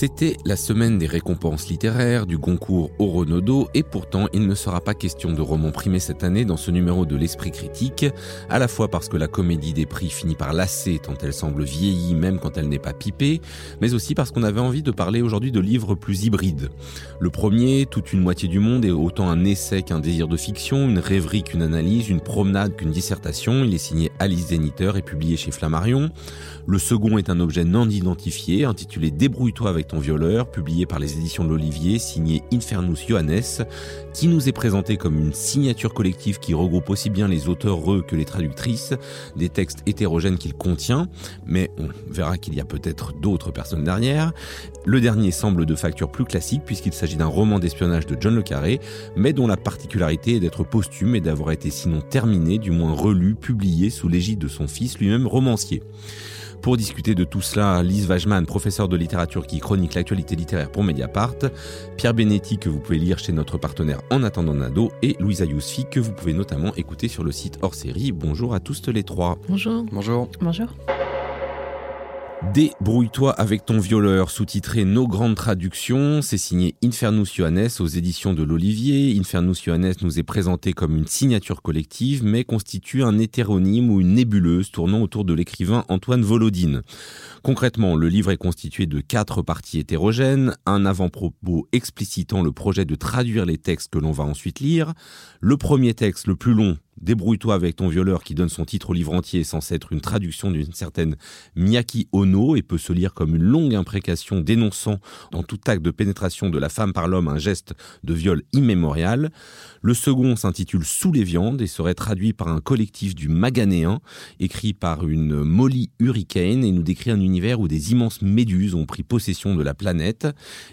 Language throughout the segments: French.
C'était la semaine des récompenses littéraires du Goncourt au Renaudot et pourtant il ne sera pas question de romans primés cette année dans ce numéro de l'Esprit critique, à la fois parce que la comédie des prix finit par lasser tant elle semble vieillie même quand elle n'est pas pipée, mais aussi parce qu'on avait envie de parler aujourd'hui de livres plus hybrides. Le premier, toute une moitié du monde, est autant un essai qu'un désir de fiction, une rêverie qu'une analyse, une promenade qu'une dissertation. Il est signé Alice Zeniter et publié chez Flammarion. Le second est un objet non identifié intitulé Débrouille-toi avec ton violeur, publié par les éditions de l'Olivier, signé Infernus Johannes, qui nous est présenté comme une signature collective qui regroupe aussi bien les auteurs que les traductrices, des textes hétérogènes qu'il contient, mais on verra qu'il y a peut-être d'autres personnes derrière. Le dernier semble de facture plus classique puisqu'il s'agit d'un roman d'espionnage de John le Carré, mais dont la particularité est d'être posthume et d'avoir été sinon terminé, du moins relu, publié sous l'égide de son fils lui-même romancier. Pour discuter de tout cela, Lise Wajman, professeure de littérature qui chronique l'actualité littéraire pour Mediapart, Pierre Benetti que vous pouvez lire chez notre partenaire En attendant Nado et Louisa Yousfi que vous pouvez notamment écouter sur le site hors série. Bonjour à tous les trois. Bonjour. Bonjour. Bonjour. Débrouille-toi avec ton violeur, sous-titré Nos grandes traductions, c'est signé Infernus Johannes aux éditions de l'Olivier. Infernus Johannes nous est présenté comme une signature collective, mais constitue un hétéronyme ou une nébuleuse tournant autour de l'écrivain Antoine Volodine. Concrètement, le livre est constitué de quatre parties hétérogènes, un avant-propos explicitant le projet de traduire les textes que l'on va ensuite lire, le premier texte, le plus long, Débrouille-toi avec ton violeur qui donne son titre au livre entier censé être une traduction d'une certaine Miyaki Ono et peut se lire comme une longue imprécation dénonçant dans tout acte de pénétration de la femme par l'homme un geste de viol immémorial. Le second s'intitule Sous les viandes et serait traduit par un collectif du Maganéen écrit par une Molly Hurricane et nous décrit un univers où des immenses méduses ont pris possession de la planète.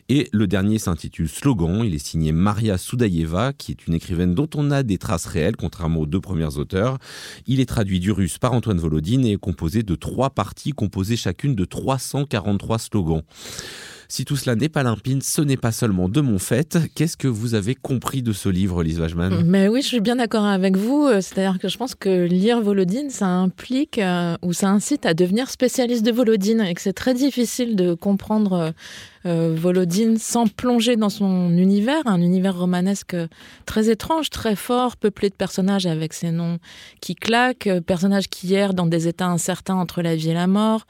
Et le dernier s'intitule Slogan, il est signé Maria Soudaïeva qui est une écrivaine dont on a des traces réelles contrairement aux deux premiers auteurs. Il est traduit du russe par Antoine Volodine et est composé de trois parties composées chacune de 343 slogans. Si tout cela n'est pas limpide, ce n'est pas seulement de mon fait. Qu'est-ce que vous avez compris de ce livre, Lise Wajman Mais oui, je suis bien d'accord avec vous. C'est-à-dire que je pense que lire Volodine, ça implique euh, ou ça incite à devenir spécialiste de Volodine et que c'est très difficile de comprendre euh, euh, Volodine sans plonger dans son univers, un univers romanesque très étrange, très fort, peuplé de personnages avec ces noms qui claquent, euh, personnages qui errent dans des états incertains entre la vie et la mort,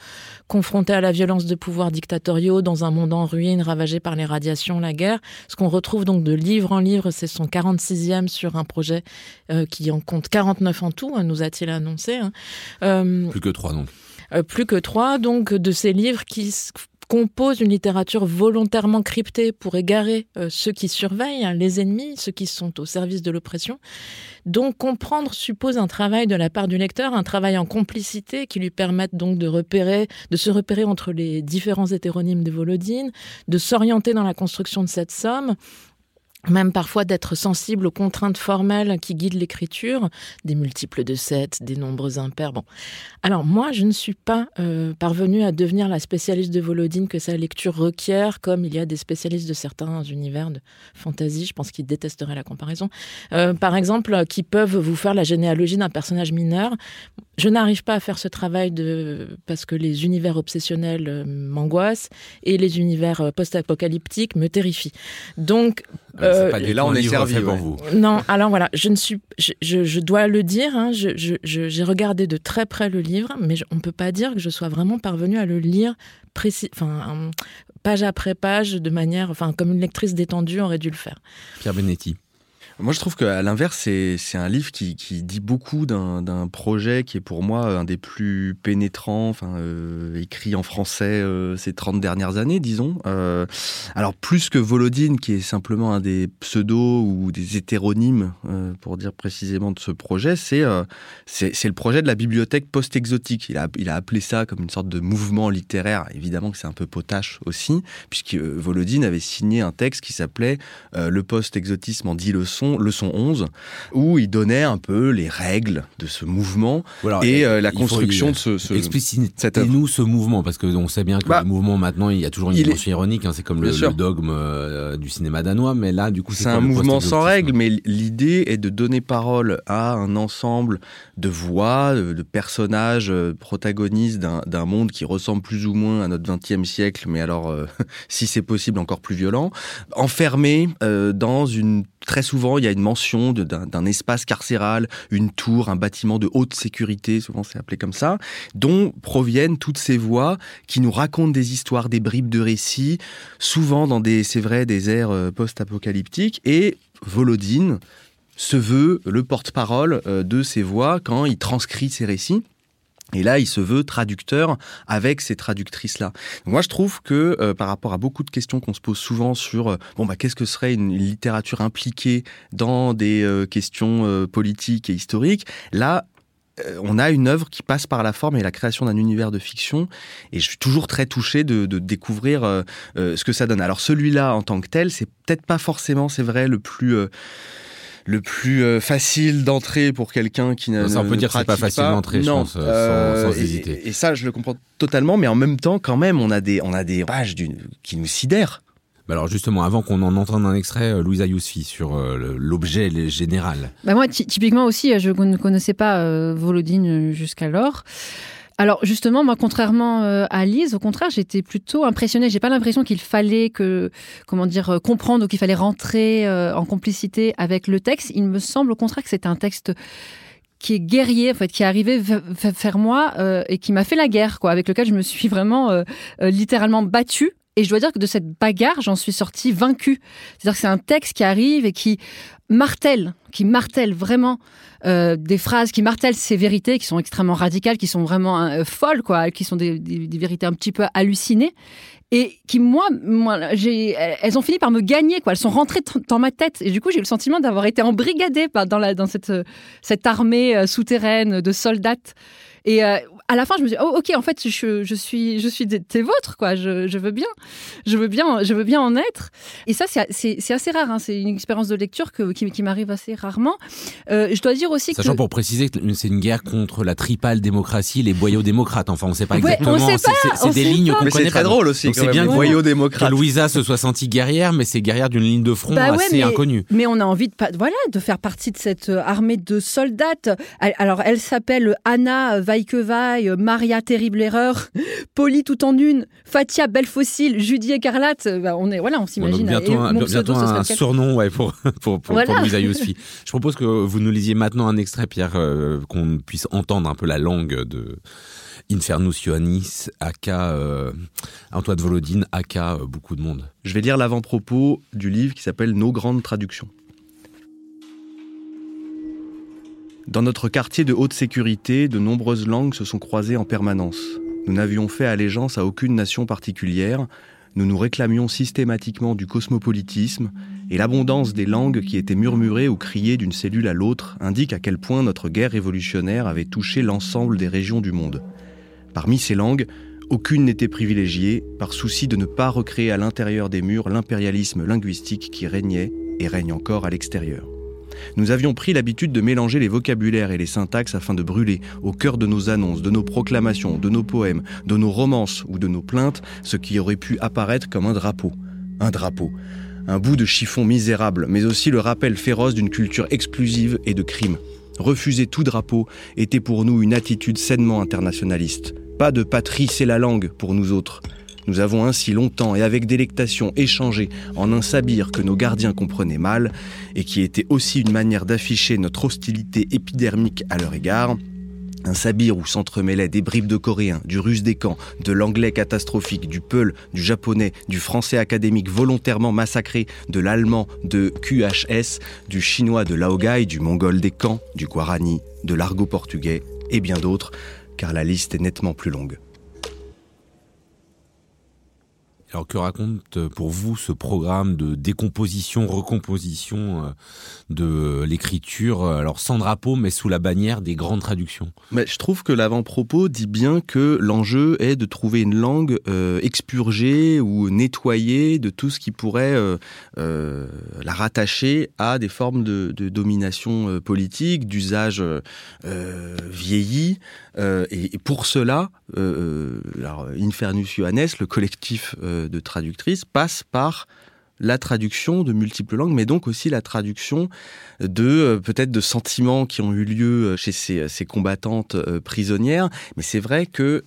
confrontés à la violence de pouvoirs dictatoriaux dans un monde en ruine, ravagé par les radiations, la guerre. Ce qu'on retrouve donc de livre en livre, c'est son 46e sur un projet euh, qui en compte 49 en tout, hein, nous a-t-il annoncé. Hein. plus que trois donc. plus que trois, donc, de ces livres qui compose une littérature volontairement cryptée pour égarer euh, ceux qui surveillent, hein, les ennemis, ceux qui sont au service de l'oppression. Donc comprendre suppose un travail de la part du lecteur, un travail en complicité qui lui permette donc de repérer, de se repérer entre les différents hétéronymes de Volodine, de s'orienter dans la construction de cette somme même parfois d'être sensible aux contraintes formelles qui guident l'écriture, des multiples de 7, des nombres impairs. Bon. Alors moi, je ne suis pas euh, parvenue à devenir la spécialiste de Volodine que sa lecture requiert, comme il y a des spécialistes de certains univers de fantasy, je pense qu'ils détesteraient la comparaison, euh, par exemple, qui peuvent vous faire la généalogie d'un personnage mineur. Je n'arrive pas à faire ce travail de parce que les univers obsessionnels euh, m'angoissent et les univers post-apocalyptiques me terrifient. Donc euh, et là, on est servi pour vous. Non, alors voilà, je ne suis, je, je, dois le dire, hein, j'ai regardé de très près le livre, mais on ne peut pas dire que je sois vraiment parvenue à le lire précis, enfin, page après page, de manière, enfin, comme une lectrice détendue aurait dû le faire. Pierre Benetti. Moi, je trouve qu'à l'inverse, c'est un livre qui, qui dit beaucoup d'un projet qui est pour moi un des plus pénétrants, enfin, euh, écrit en français euh, ces 30 dernières années, disons. Euh, alors, plus que Volodine, qui est simplement un des pseudos ou des hétéronymes, euh, pour dire précisément de ce projet, c'est c'est le projet de la bibliothèque post-exotique. Il a, il a appelé ça comme une sorte de mouvement littéraire. Évidemment que c'est un peu potache aussi, puisque Volodine avait signé un texte qui s'appelait Le post-exotisme en 10 leçons leçon, leçon 11, où il donnait un peu les règles de ce mouvement et euh, la construction de ce, ce Explicitez-nous ce mouvement, parce qu'on sait bien que bah, le mouvement, maintenant, il y a toujours une dimension ironique, hein, c'est comme le, dogme euh, du cinéma danois, mais là, du coup, c'est un mouvement sans règles, mais l'idée est de donner parole à un ensemble de voix, de, personnages euh, protagonistes d'un monde qui ressemble plus ou moins à notre 20e siècle, mais alors, si c'est possible, encore plus violent, enfermés dans une très souvent, il y a une mention d'un espace carcéral, une tour, un bâtiment de haute sécurité, souvent c'est appelé comme ça, dont proviennent toutes ces voix qui nous racontent des histoires, des bribes de récits, souvent dans des, c'est vrai, des airs euh, post-apocalyptiques. Et Volodine se veut le porte-parole euh, de ces voix quand il transcrit ces récits. Et là, il se veut traducteur avec ces traductrices-là. Moi, je trouve que euh, par rapport à beaucoup de questions qu'on se pose souvent sur euh, bon bah qu'est-ce que serait une, littérature impliquée dans des euh, questions politiques et historiques, là on a une œuvre qui passe par la forme et la création d'un univers de fiction. Et je suis toujours très touché de, découvrir ce que ça donne. Alors celui-là, en tant que tel, c'est peut-être pas forcément, c'est vrai, le plus le plus euh, facile d'entrer pour quelqu'un qui n'a Ça, on peut dire que c'est pas facile d'entrer, je pense, euh, sans, hésiter. Et, ça, je le comprends totalement, mais en même temps, quand même, on a des, on a des pages qui nous sidèrent. Bah alors justement, avant qu'on en entende un extrait, euh, Louisa Yousfi sur l'objet général. Bah moi, typiquement aussi, je ne connaissais pas Volodine jusqu'alors. Alors justement, moi, contrairement euh, à Lise, au contraire, j'étais plutôt impressionnée. J'ai pas l'impression qu'il fallait que, comment dire, euh, comprendre ou qu'il fallait rentrer euh, en complicité avec le texte. Il me semble au contraire que c'est un texte qui est guerrier, en fait, qui est arrivé vers moi et qui m'a fait la guerre, quoi, avec lequel je me suis vraiment littéralement battue. Et je dois dire que de cette bagarre, j'en suis sortie vaincue. C'est-à-dire que c'est un texte qui arrive et qui martèle, qui martèle vraiment euh, des phrases qui martèlent ces vérités qui sont extrêmement radicales, qui sont vraiment euh, folles, quoi, qui sont des, vérités un petit peu hallucinées et qui moi, elles ont fini par me gagner quoi. Elles sont rentrées dans ma tête et du coup j'ai eu le sentiment d'avoir été embrigadée dans cette armée euh, souterraine de soldats. Et à la fin, je me suis dit, oh, ok, en fait, je, je suis, je suis tes vôtres, quoi. Je, je, veux bien, je veux bien, je veux bien en être. Et ça, c'est assez rare. Hein. C'est une expérience de lecture que, qui, qui m'arrive assez rarement. Euh, je dois dire aussi Sachant que... pour préciser que c'est une guerre contre la tripale démocratie, les boyaux démocrates. Enfin, on ne sait pas exactement. c'est des lignes qu'on connaît. C'est très drôle aussi. C'est bien boyaux démocrates. Que Louisa se soit sentie guerrière, mais c'est guerrière d'une ligne de front bah assez inconnue. Mais on a envie de, voilà, de faire partie de cette euh, armée de soldats. Alors, elle s'appelle Anna Vaikevai, Maria terrible erreur, Polly tout en une, Fatia belle fossile, Judy écarlate. Bah, on est voilà, on s'imagine. bientôt, un, bientôt un surnom ouais, pour pour pour, Yousfi. Je propose que vous nous lisiez maintenant un extrait, Pierre, euh, qu'on puisse entendre un peu la langue de. Infernus Ioannis, aka euh, Antoine Volodine, aka euh, beaucoup de monde. Je vais lire l'avant-propos du livre qui s'appelle Nos grandes traductions. Dans notre quartier de haute sécurité, de nombreuses langues se sont croisées en permanence. Nous n'avions fait allégeance à aucune nation particulière, nous nous réclamions systématiquement du cosmopolitisme, et l'abondance des langues qui étaient murmurées ou criées d'une cellule à l'autre indique à quel point notre guerre révolutionnaire avait touché l'ensemble des régions du monde. Parmi ces langues, aucune n'était privilégiée, par souci de ne pas recréer à l'intérieur des murs l'impérialisme linguistique qui régnait et règne encore à l'extérieur. Nous avions pris l'habitude de mélanger les vocabulaires et les syntaxes afin de brûler, au cœur de nos annonces, de nos proclamations, de nos poèmes, de nos romances ou de nos plaintes, ce qui aurait pu apparaître comme un drapeau. Un drapeau. Un bout de chiffon misérable, mais aussi le rappel féroce d'une culture exclusive et de crime. Refuser tout drapeau était pour nous une attitude sainement internationaliste. Pas de patrie, c'est la langue pour nous autres. Nous avons ainsi longtemps et avec délectation échangé en un sabir que nos gardiens comprenaient mal et qui était aussi une manière d'afficher notre hostilité épidermique à leur égard. Un sabir où s'entremêlaient des bribes de coréen, du russe des camps, de l'anglais catastrophique, du peul, du japonais, du français académique volontairement massacré, de l'allemand de QHS, du chinois de Laogai, du mongol des camps, du guarani, de l'argot portugais et bien d'autres, car la liste est nettement plus longue. Alors que raconte euh, pour vous ce programme de décomposition, recomposition euh, de l'écriture, euh, alors sans drapeau mais sous la bannière des grandes traductions? Mais Je trouve que l'avant-propos dit bien que l'enjeu est de trouver une langue expurgée ou nettoyée de tout ce qui pourrait la rattacher à des formes de, de domination politique, d'usage euh. Et, pour cela, alors, Infernus Johannes, le collectif de traductrices passe par la traduction de multiples langues, mais donc aussi la traduction de euh, peut-être de sentiments qui ont eu lieu euh, chez ces, ces combattantes euh, prisonnières. Mais c'est vrai que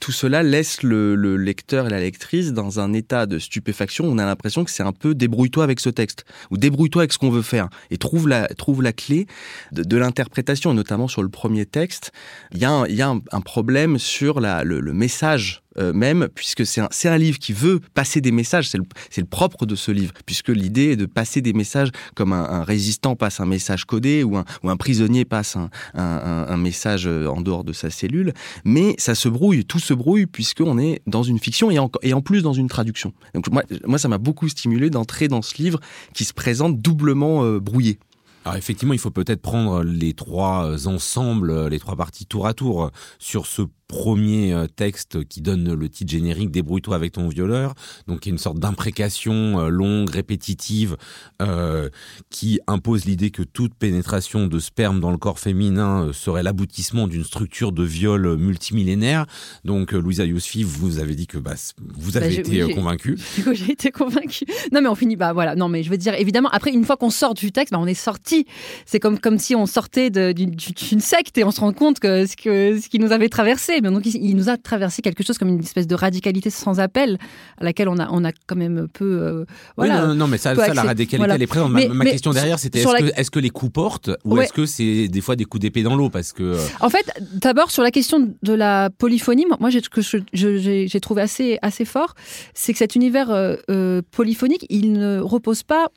tout cela laisse le, le, lecteur et la lectrice dans un état de stupéfaction. On a l'impression que c'est un peu débrouille-toi avec ce texte ou débrouille-toi avec ce qu'on veut faire et trouve la trouve la clé de, de l'interprétation, notamment sur le premier texte. Il y a un, y a un problème sur la, le, le message euh, même, puisque c'est un, un, livre qui veut passer des messages, c'est le, le, propre de ce livre, puisque l'idée est de passer des messages comme un, résistant passe un message codé ou un, ou un prisonnier passe un, un, message euh, en dehors de sa cellule, mais ça se brouille, tout se brouille, puisqu'on est dans une fiction et en, et en plus dans une traduction. Donc moi, moi ça m'a beaucoup stimulé d'entrer dans ce livre qui se présente doublement euh, brouillé. Alors effectivement, il faut peut-être prendre les trois ensembles, les trois parties tour à tour sur ce premier euh, texte qui donne le titre générique Débrouille-toi avec ton violeur, donc il y a une sorte d'imprécation euh, longue, répétitive, euh, qui impose l'idée que toute pénétration de sperme dans le corps féminin serait l'aboutissement d'une structure de viol multimillénaire. Donc Louisa Yousfi, vous avez dit que bah, vous avez bah, été oui, convaincu. J'ai été convaincu. Non mais on finit, bah voilà, non mais je veux dire, évidemment, après une fois qu'on sort du texte, bah, on est sorti. C'est comme, comme si on sortait d'une secte et on se rend compte que ce, que, ce qui nous avait traversé donc il nous a traversé quelque chose comme une espèce de radicalité sans appel à laquelle on a, on a quand même peu. Euh, voilà, oui, non, non, mais ça, ça la radicalité, voilà. elle est présente. Ma, question derrière, c'était est-ce la... que, est que les coups portent ou ouais. est-ce que c'est des fois des coups d'épée dans l'eau Parce que. euh... En fait, d'abord, sur la question de la polyphonie, moi, j'ai, que j'ai trouvé assez, assez fort, c'est que cet univers euh, polyphonique, il ne repose pas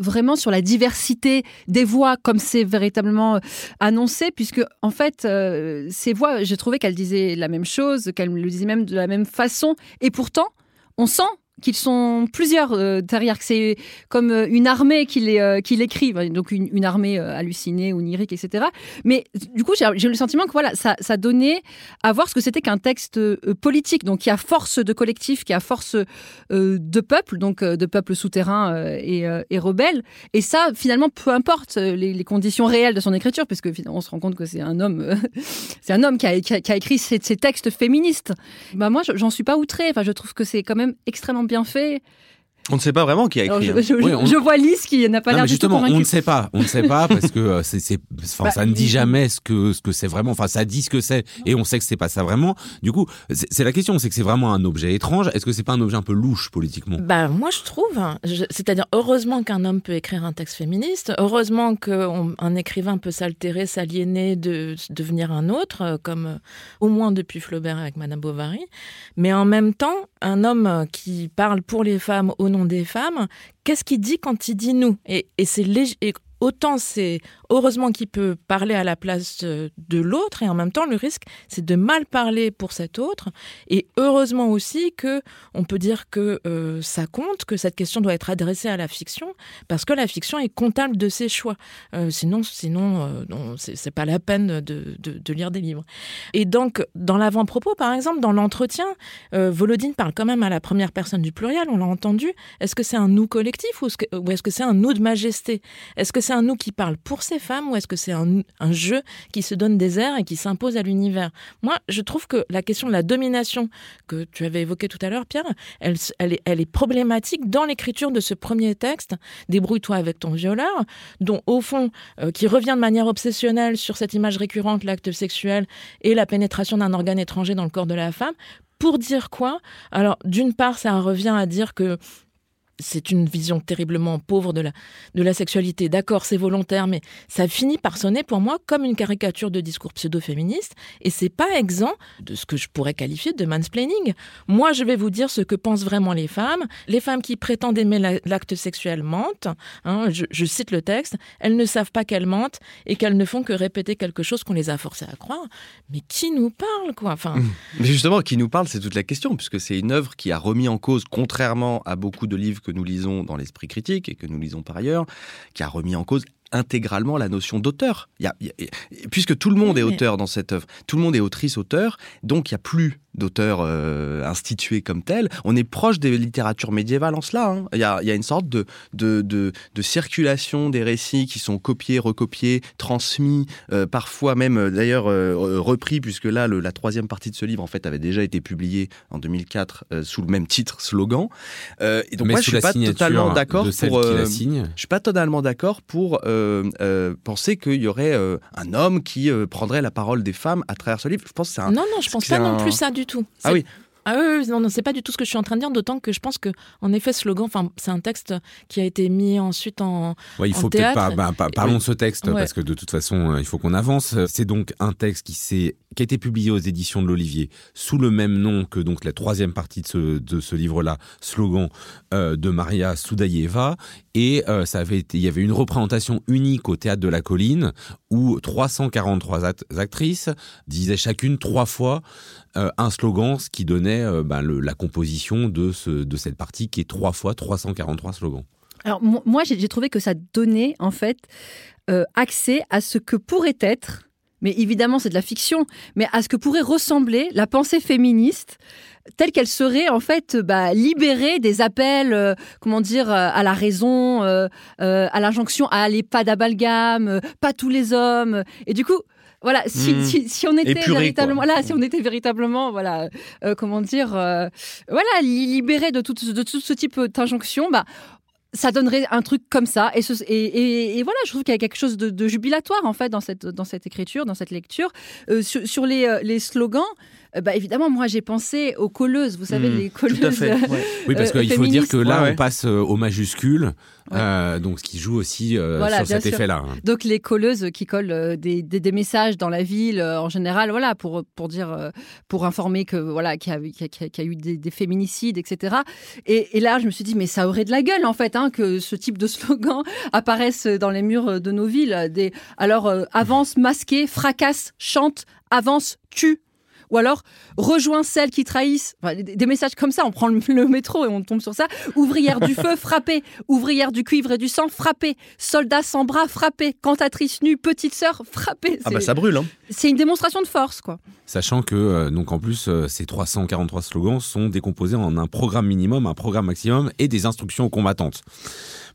vraiment sur la diversité des voix comme c'est véritablement annoncé puisque en fait euh, ces voix j'ai trouvé qu'elles disaient la même chose qu'elles le disaient même de la même façon et pourtant on sent qu'ils sont plusieurs euh, derrière, que c'est comme euh, une armée qui les, euh, donc une, armée euh, hallucinée, onirique, etc. Mais du coup, j'ai, le sentiment que voilà, ça, donnait à voir ce que c'était qu'un texte euh, politique, donc qui a force de collectif, qui a force euh, de peuple, donc de peuple souterrain et, rebelle. Et ça, finalement, peu importe les, conditions réelles de son écriture, puisque on se rend compte que c'est un homme, c'est un homme qui a, écrit ces, textes féministes. Bah moi, j'en suis pas outrée. Enfin, je trouve que c'est quand même extrêmement bien fait. On ne sait pas vraiment qui a écrit. Alors, je, je, oui, on... je, vois Lise qui n'a pas l'air tout convaincue. On ne sait pas, on ne sait pas parce que euh, c'est, bah, ça ne dit jamais ce que ce que c'est vraiment. Enfin, ça dit ce que c'est et on sait que c'est pas ça vraiment. Du coup, c'est, la question, c'est que c'est vraiment un objet étrange. Est-ce que c'est pas un objet un peu louche politiquement? Bah moi je trouve. Hein, c'est-à-dire heureusement qu'un homme peut écrire un texte féministe. Heureusement qu'un écrivain peut s'altérer, s'aliéner, de devenir un autre, euh, comme euh, au moins depuis Flaubert avec Madame Bovary. Mais en même temps, un homme qui parle pour les femmes au nom des femmes qu'est-ce qu'il dit quand il dit nous? Et, et c'est lég- et autant c'est heureusement qu'il peut parler à la place de l'autre et en même temps le risque c'est de mal parler pour cet autre. Et heureusement aussi que on peut dire que euh, ça compte que cette question doit être adressée à la fiction parce que la fiction est comptable de ses choix. Euh, sinon sinon euh, c'est pas la peine de, de, lire des livres. Et donc dans l'avant-propos par exemple dans l'entretien euh, Volodine parle quand même à la première personne du pluriel on l'a entendu. Est-ce que c'est un nous collectif ou est-ce que c'est un nous de majesté? Est-ce que c'est un nous qui parle pour ses femmes ou est-ce que c'est un, jeu qui se donne des airs et qui s'impose à l'univers? Moi, je trouve que la question de la domination que tu avais évoquée tout à l'heure, Pierre, elle, elle, est, elle est problématique dans l'écriture de ce premier texte, Débrouille-toi avec ton violeur, dont au fond, euh, qui revient de manière obsessionnelle sur cette image récurrente, l'acte sexuel et la pénétration d'un organe étranger dans le corps de la femme, pour dire quoi? Alors, d'une part, ça revient à dire que c'est une vision terriblement pauvre de la, de la sexualité. D'accord, c'est volontaire, mais ça finit par sonner pour moi comme une caricature de discours pseudo-féministe, et c'est pas exempt de ce que je pourrais qualifier de mansplaining. Moi, je vais vous dire ce que pensent vraiment les femmes. Les femmes qui prétendent aimer l'acte sexuel mentent. Hein, je, cite le texte. Elles ne savent pas qu'elles mentent et qu'elles ne font que répéter quelque chose qu'on les a forcées à croire. Mais qui nous parle, quoi? Enfin. Mais justement, qui nous parle, c'est toute la question, puisque c'est une œuvre qui a remis en cause, contrairement à beaucoup de livres que nous lisons dans l'esprit critique et que nous lisons par ailleurs, qui a remis en cause intégralement la notion d'auteur. puisque tout le monde est auteur dans cette œuvre, tout le monde est autrice-auteur, donc il n'y a plus d'auteur euh, institué comme tel. On est proche des littératures médiévales en cela. Hein. Il, y a, une sorte de, de, circulation des récits qui sont copiés, recopiés, transmis, euh, parfois même euh, d'ailleurs repris, puisque là, la troisième partie de ce livre, en fait, avait déjà été publiée en 2004 sous le même titre, slogan. et donc moi, je suis pas totalement d'accord pour. je suis pas totalement d'accord pour penser qu'il y aurait un homme qui prendrait la parole des femmes à travers ce livre. Je pense que c'est un. Non, non, je pense pas non plus ça du tout. Ah oui. Ah oui, non, non c'est pas du tout ce que je suis en train de dire, d'autant que je pense que, en effet, ce slogan, enfin, c'est un texte qui a été mis ensuite en. Ouais, il faut peut-être pas, bah, parlons de ce texte parce que de toute façon, euh, il faut qu'on avance. C'est donc un texte qui s'est qui a été publié aux éditions de l'Olivier sous le même nom que donc la troisième partie de ce, de ce livre-là, slogan euh, de Maria Soudaïeva. Et euh, ça avait il y avait une représentation unique au théâtre de la Colline où 343 actrices disaient chacune trois fois euh, un slogan, ce qui donnait ben, la composition de, ce, de cette partie qui est trois fois 343 slogans. Alors moi, j'ai trouvé que ça donnait en fait accès à ce que pourrait être mais évidemment c'est de la fiction, mais à ce que pourrait ressembler la pensée féministe telle qu'elle serait en fait bah, libérée des appels, euh, comment dire, euh, à la raison, euh, à l'injonction à aller pas d'abalgame, pas tous les hommes. Et du coup, voilà, si, hmm. on était véritablement, là, si on était véritablement, voilà, comment dire, voilà, libéré de tout, de tout ce type d'injonction, bah, ça donnerait un truc comme ça. Et, voilà, je trouve qu'il y a quelque chose de, jubilatoire en fait dans cette, écriture, dans cette lecture. Euh, sur, les, euh, slogans, bah, évidemment, moi j'ai pensé aux colleuses, vous savez, hmm, les colleuses. Tout à fait, oui, parce qu'il faut dire que là, on passe aux majuscules, donc ce qui joue aussi sur cet effet-là. Hein. Donc les colleuses qui collent des, des, messages dans la ville en général, voilà, pour, pour dire, pour informer que voilà qu'il y, y, a eu des, féminicides, etc. Et, et, là, je me suis dit, mais ça aurait de la gueule en fait. Hein, que ce type de slogan apparaisse dans les murs de nos villes. Des, alors, euh, avance, masqué, fracasse, chante, avance, tue ou alors rejoins celles qui trahissent. des, messages comme ça, on prend le, métro et on tombe sur ça. Ouvrière du feu, frappée. Ouvrière du cuivre et du sang, frappée. Soldat sans bras, frappée. Cantatrice nue, petite sœur, frappée. Ah bah ça brûle. Hein. C'est une démonstration de force, quoi. Sachant que, euh, donc en plus, euh, ces 343 slogans sont décomposés en un programme minimum, un programme maximum et des instructions aux combattantes.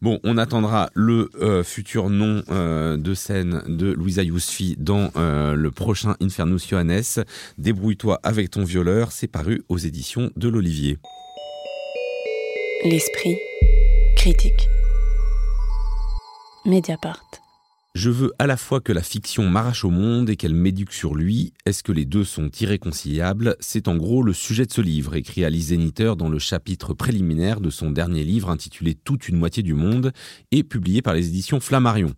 Bon, on attendra le euh, futur nom de scène de Louisa Yousfi dans le prochain Infernus Johannes. Débrouille-toi avec ton violeur, c'est paru aux éditions de l'Olivier. L'esprit critique. Mediapart. Je veux à la fois que la fiction m'arrache au monde et qu'elle m'éduque sur lui. Est-ce que les deux sont irréconciliables? C'est en gros le sujet de ce livre, écrit Alice Zeniter dans le chapitre préliminaire de son dernier livre intitulé Toute une moitié du monde et publié par les éditions Flammarion.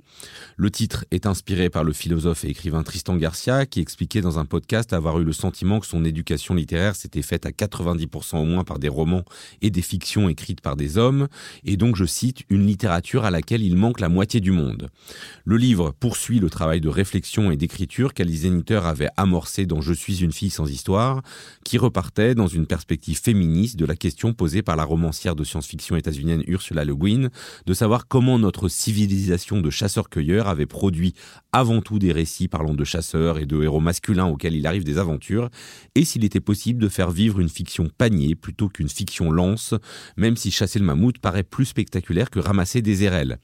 Le titre est inspiré par le philosophe et écrivain Tristan Garcia qui expliquait dans un podcast avoir eu le sentiment que son éducation littéraire s'était faite à 90% au moins par des romans et des fictions écrites par des hommes, et donc je cite une littérature à laquelle il manque la moitié du monde. Livre poursuit le travail de réflexion et d'écriture qu'Alice Zeniter avait amorcé dans Je suis une fille sans histoire, qui repartait dans une perspective féministe de la question posée par la romancière de science-fiction états-unienne Ursula Le Guin, de savoir comment notre civilisation de chasseurs-cueilleurs avait produit avant tout des récits parlant de chasseurs et de héros masculins auxquels il arrive des aventures, et s'il était possible de faire vivre une fiction panier plutôt qu'une fiction lance, même si chasser le mammouth paraît plus spectaculaire que ramasser des érelles.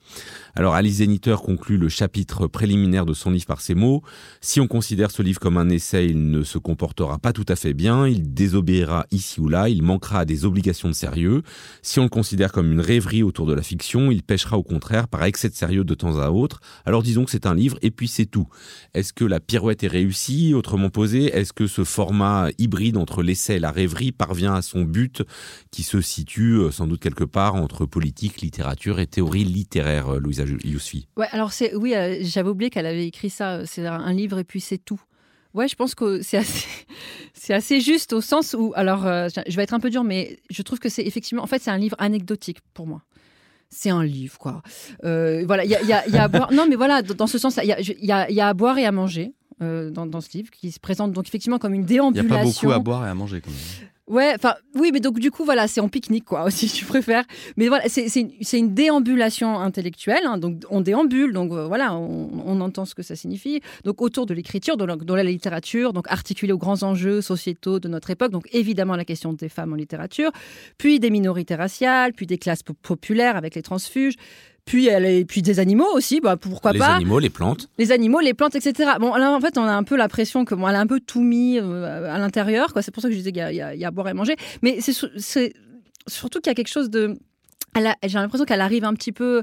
Alors Alice Zeniter conclut le chapitre chapitre préliminaire de son livre par ces mots. Si on considère ce livre comme un essai, il ne se comportera pas tout à fait bien, il désobéira ici ou là, il manquera à des obligations de sérieux. Si on le considère comme une rêverie autour de la fiction, il pêchera au contraire par excès de sérieux de temps à autre. Alors disons que c'est un livre et puis c'est tout. Est-ce que la pirouette est réussie Autrement posé, est-ce que ce format hybride entre l'essai et la rêverie parvient à son but qui se situe euh, sans doute quelque part entre politique, littérature et théorie littéraire, euh, Louisa Yousfi? Ouais, alors c'est oui, euh, j'avais oublié qu'elle avait écrit ça. C'est un livre et puis c'est tout. Ouais, je pense que c'est assez, c'est assez juste au sens où, alors, je vais être un peu dur, mais je trouve que c'est effectivement, en fait, c'est un livre anecdotique pour moi. C'est un livre, quoi. voilà, il y a, y, a, y a, à boire. Non, mais voilà, dans ce sens, il y a, y, a, y a à boire et à manger. dans, dans, ce livre, qui se présente donc effectivement comme une déambulation. Il n'y a pas beaucoup à boire et à manger quand même. Ouais, enfin, oui, mais donc du coup, voilà, c'est en pique-nique, quoi, si tu préfères. Mais voilà, c'est une, déambulation intellectuelle. Hein, donc, on déambule, donc euh, voilà, on, entend ce que ça signifie. Donc, autour de l'écriture, dans, la littérature, donc articulée aux grands enjeux sociétaux de notre époque. Donc, évidemment, la question des femmes en littérature, puis des minorités raciales, puis des classes populaires avec les transfuges, puis, elle puis des animaux aussi, bah, pourquoi pas. Les animaux, les plantes. Les animaux, les plantes, etc. Bon, là, en fait, on a un peu l'impression que bon, elle a un peu tout mis euh, à l'intérieur. C'est pour ça que je disais qu'il y, y, a à boire et à manger. Mais c'est surtout qu'il y a quelque chose de. J'ai l'impression qu'elle arrive un petit peu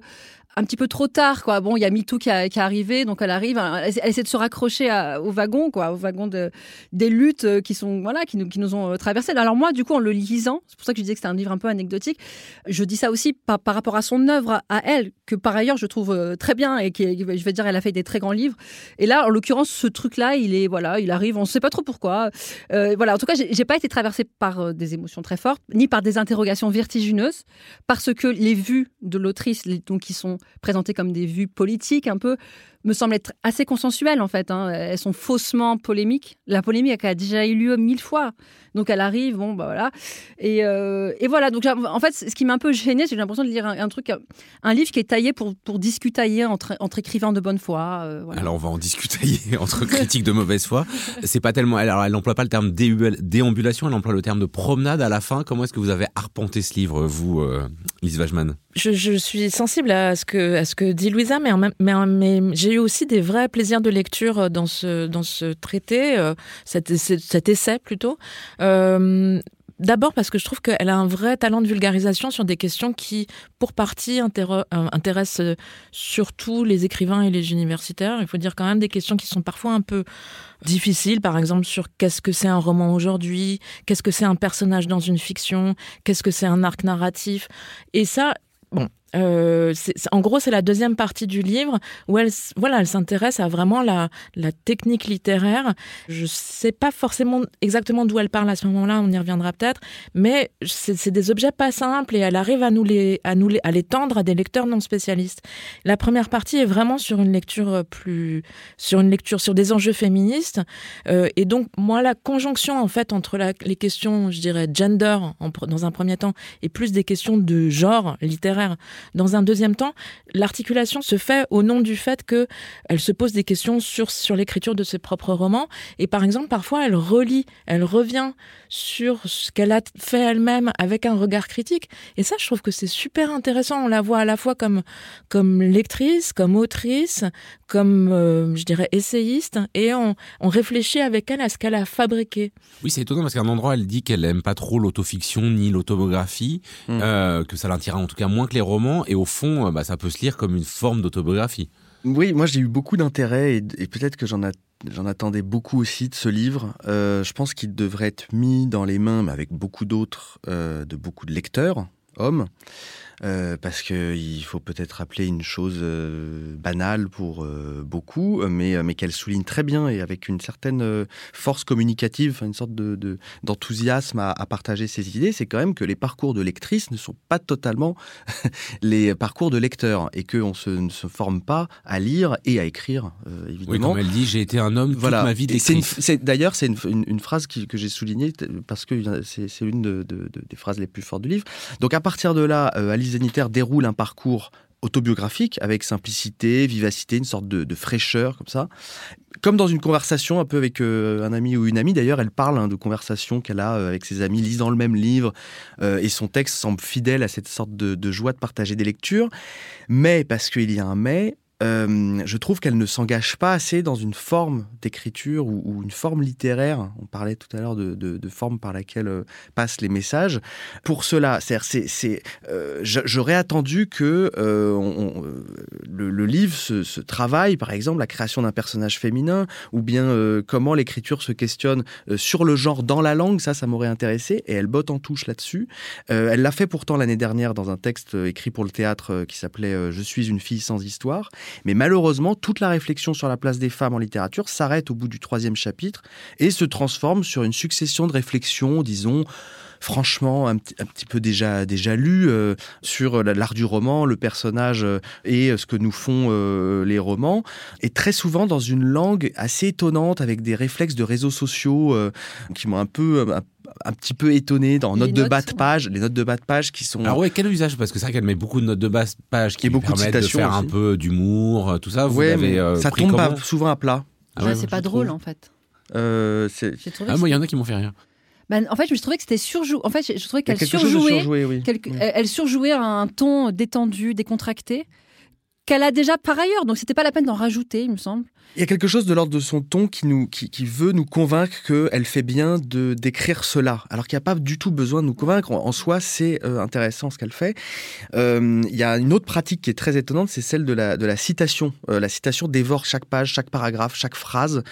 un petit peu trop tard, quoi. Bon, il y a MeToo qui, qui est arrivé, donc elle arrive, elle, essaie de se raccrocher au wagon, quoi, au wagon de, des luttes euh, qui sont, voilà, qui nous, qui nous ont euh, traversées. Alors moi, du coup, en le lisant, c'est pour ça que je disais que c'était un livre un peu anecdotique, je dis ça aussi par, par rapport à son œuvre, à elle, que par ailleurs je trouve euh, très bien et qui, je vais dire, elle a fait des très grands livres. Et là, en l'occurrence, ce truc-là, il est, voilà, il arrive, on ne sait pas trop pourquoi. voilà, en tout cas, j'ai pas été traversée par des émotions très fortes, ni par des interrogations vertigineuses, parce que les vues de l'autrice, donc qui sont présentées comme des vues politiques un peu, me semblent être assez consensuelles en fait. Hein. Elles sont faussement polémiques. La polémique a déjà eu lieu mille fois. Donc elle arrive, bon, bah voilà. Et, euh, et voilà, donc en fait, ce qui m'a un peu gêné, j'ai l'impression de lire un, truc, un livre qui est taillé pour, pour discutailler entre, entre écrivains de bonne foi. Euh, alors on va en discutailler entre critiques de mauvaise foi. C'est pas tellement. Alors elle n'emploie pas le terme déambulation, elle emploie le terme de promenade à la fin. Comment est-ce que vous avez arpenté ce livre, vous, euh, Lise Wajman je, je, suis sensible à ce que, à ce que dit Louisa, mais, mais, mais j'ai eu aussi des vrais plaisirs de lecture dans ce, dans ce traité, cet, cet, essai plutôt. Euh, d'abord parce que je trouve qu'elle a un vrai talent de vulgarisation sur des questions qui, pour partie, euh, intéressent euh, surtout les écrivains et les universitaires. Il faut dire quand même des questions qui sont parfois un peu difficiles, par exemple sur qu'est-ce que c'est un roman aujourd'hui, qu'est-ce que c'est un personnage dans une fiction, qu'est-ce que c'est un arc narratif? Et ça, bon, euh, en gros, c'est la deuxième partie du livre où elle, voilà, elle s'intéresse à vraiment la, la technique littéraire. Je sais pas forcément exactement d'où elle parle à ce moment-là, on y reviendra peut-être, mais c'est des objets pas simples et elle arrive à nous les, à nous les, à les tendre à des lecteurs non spécialistes. La première partie est vraiment sur une lecture plus, sur une lecture sur des enjeux féministes euh, et donc moi la conjonction en fait entre la, les questions, je dirais gender en, dans un premier temps et plus des questions de genre littéraire dans un deuxième temps, l'articulation se fait au nom du fait que elle se pose des questions sur, sur l'écriture de ses propres romans. Et par exemple, parfois, elle relit, elle revient sur ce qu'elle a fait elle-même avec un regard critique. Et ça, je trouve que c'est super intéressant. On la voit à la fois comme, comme lectrice, comme autrice, comme, euh, je dirais, essayiste. Et on, on réfléchit avec elle à ce qu'elle a fabriqué. Oui, c'est étonnant parce qu'à un endroit, elle dit qu'elle aime pas trop l'autofiction ni l'autobiographie, mmh. euh, que ça l'intéresse en tout cas moins que les romans et au fond, euh, bah, ça peut se lire comme une forme d'autobiographie. Oui, moi j'ai eu beaucoup d'intérêt et, peut-être que j'en attendais beaucoup aussi de ce livre. Euh, je pense qu'il devrait être mis dans les mains, mais avec beaucoup d'autres, euh, de beaucoup de lecteurs, hommes. Euh, parce qu'il faut peut-être rappeler une chose euh, banale pour euh, beaucoup, mais, mais qu'elle souligne très bien et avec une certaine force communicative, une sorte de, d'enthousiasme à, partager ses idées, c'est quand même que les parcours de lectrices ne sont pas totalement les parcours de lecteurs et qu'on se, ne se forme pas à lire et à écrire, évidemment. Oui, comme elle dit, j'ai été un homme toute ma vie. D'ailleurs, c'est une, une, phrase que j'ai soulignée parce que c'est, une des phrases les plus fortes du livre. Donc à partir de là, Alice Déroule un parcours autobiographique avec simplicité, vivacité, une sorte de, fraîcheur comme ça. Comme dans une conversation un peu avec euh, un ami ou une amie, d'ailleurs, elle parle hein, de conversations qu'elle a euh, avec ses amis lisant le même livre euh, et son texte semble fidèle à cette sorte de, joie de partager des lectures. Mais, parce qu'il y a un mais, euh, je trouve qu'elle ne s'engage pas assez dans une forme d'écriture ou, une forme littéraire. On parlait tout à l'heure de, de, forme par laquelle euh, passent les messages. Pour cela, c'est, euh, j'aurais attendu que le, livre se, travaille, par exemple, la création d'un personnage féminin, ou bien comment l'écriture se questionne sur le genre dans la langue. Ça, ça m'aurait intéressé. Et elle botte en touche là-dessus. elle l'a fait pourtant l'année dernière dans un texte écrit pour le théâtre qui s'appelait Je suis une fille sans histoire. Mais malheureusement, toute la réflexion sur la place des femmes en littérature s'arrête au bout du troisième chapitre et se transforme sur une succession de réflexions, disons, franchement un, petit peu déjà déjà euh, sur l'art du roman, le personnage euh, et euh, ce que nous font les romans, et très souvent dans une langue assez étonnante avec des réflexes de réseaux sociaux qui m'ont un peu petit peu étonné dans notes, de bas de page, les notes de bas de page qui sont. Alors ouais, quel usage? Parce que c'est vrai qu'elle met beaucoup de notes de bas de page qui, beaucoup permettent de, faire un peu d'humour, tout ça. Vous avez, euh, ça tombe souvent à plat. Ah c'est pas drôle en fait. Euh, ah, moi, il y en a qui m'ont fait rire. Ben, en fait, je trouvais que c'était surjoué. En fait, je trouvais qu'elle surjouait. Elle surjouait un ton détendu, décontracté qu'elle a déjà par ailleurs. Donc, c'était pas la peine d'en rajouter, il me semble. Il y a quelque chose de l'ordre de son ton qui, veut nous convaincre qu'elle fait bien de d'écrire cela, alors qu'il n'y a pas du tout besoin de nous convaincre. En, soi, c'est euh, intéressant ce qu'elle fait. Euh, il y a une autre pratique qui est très étonnante, c'est celle de la, de la citation. Euh, la citation dévore chaque page, chaque paragraphe, chaque phrase.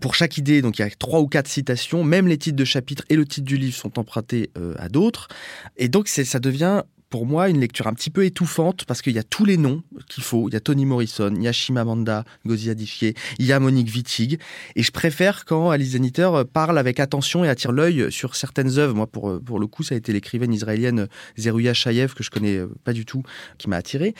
Pour chaque idée, donc il y a trois ou quatre citations, même les titres de chapitre et le titre du livre sont empruntés à d'autres. Et donc ça devient pour moi une lecture un petit peu étouffante parce qu'il y a tous les noms qu'il faut. Il y a Tony Morrison, il y a Chimamanda Ngozi Adichie, il y a Monique Wittig. Et je préfère quand Alice Zeniter parle avec attention et attire l'œil sur certaines œuvres. Moi, pour, pour le coup, ça a été l'écrivaine israélienne Zeruya Shayev que je connais pas du tout, qui m'a attiré.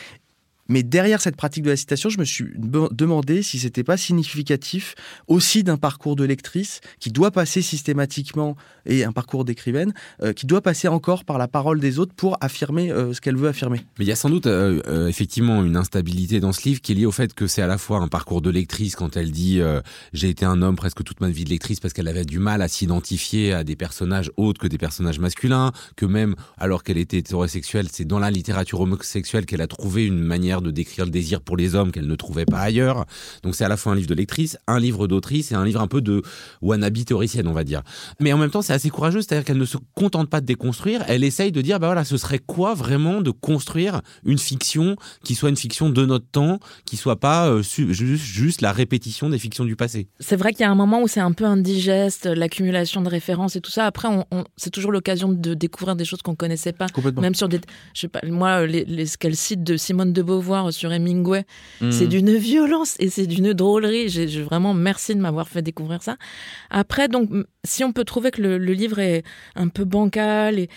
Mais derrière cette pratique de la citation, je me suis demandé si c'était pas significatif aussi d'un parcours de lectrice qui doit passer systématiquement et un parcours d'écrivaine euh, qui doit passer encore par la parole des autres pour affirmer euh, ce qu'elle veut affirmer. Mais il y a sans doute euh, effectivement une instabilité dans ce livre qui est liée au fait que c'est à la fois un parcours de lectrice quand elle dit j'ai été un homme presque toute ma vie de lectrice parce qu'elle avait du mal à s'identifier à des personnages autres que des personnages masculins, que même alors qu'elle était hétérosexuelle, c'est dans la littérature homosexuelle qu'elle a trouvé une manière de décrire le désir pour les hommes qu'elle ne trouvait pas ailleurs. Donc c'est à la fois un livre de lectrice, un livre d'autrice et un livre un peu de wannabe théoricienne, on va dire. Mais en même temps, c'est assez courageux, c'est-à-dire qu'elle ne se contente pas de déconstruire, elle essaye de dire, bah voilà, ce serait quoi vraiment de construire une fiction qui soit une fiction de notre temps, qui soit pas euh, juste, la répétition des fictions du passé? C'est vrai qu'il y a un moment où c'est un peu indigeste, l'accumulation de références et tout ça. Après, on, c'est toujours l'occasion de découvrir des choses qu'on connaissait pas. Même sur des, je sais pas, moi, les, les ce qu'elle cite de Simone de Beauvoir, voir sur Hemingway. Hmm. C'est d'une violence et c'est d'une drôlerie. J'ai vraiment merci de m'avoir fait découvrir ça. Après, donc, si on peut trouver que le, livre est un peu bancal et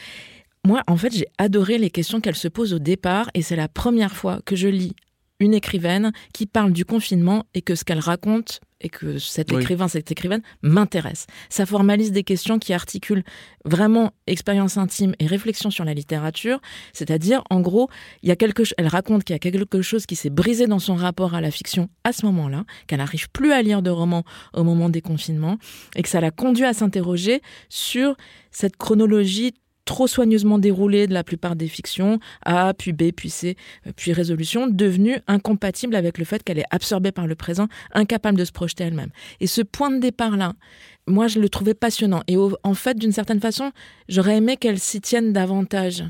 moi, en fait, j'ai adoré les questions qu'elle se pose au départ et c'est la première fois que je lis une écrivaine qui parle du confinement et que ce qu'elle raconte et que cet écrivain, cette écrivaine m'intéresse. Ça formalise des questions qui articulent vraiment expérience intime et réflexion sur la littérature. C'est-à-dire, en gros, il y a quelque, elle raconte qu'il y a quelque chose qui s'est brisé dans son rapport à la fiction à ce moment-là, qu'elle n'arrive plus à lire de romans au moment des confinements et que ça l'a conduit à s'interroger sur cette chronologie trop soigneusement déroulée de la plupart des fictions, A, puis B, puis C, puis résolution, devenue incompatible avec le fait qu'elle est absorbée par le présent, incapable de se projeter elle-même. Et ce point de départ-là, moi, je le trouvais passionnant. Et en fait, d'une certaine façon, j'aurais aimé qu'elle s'y tienne davantage.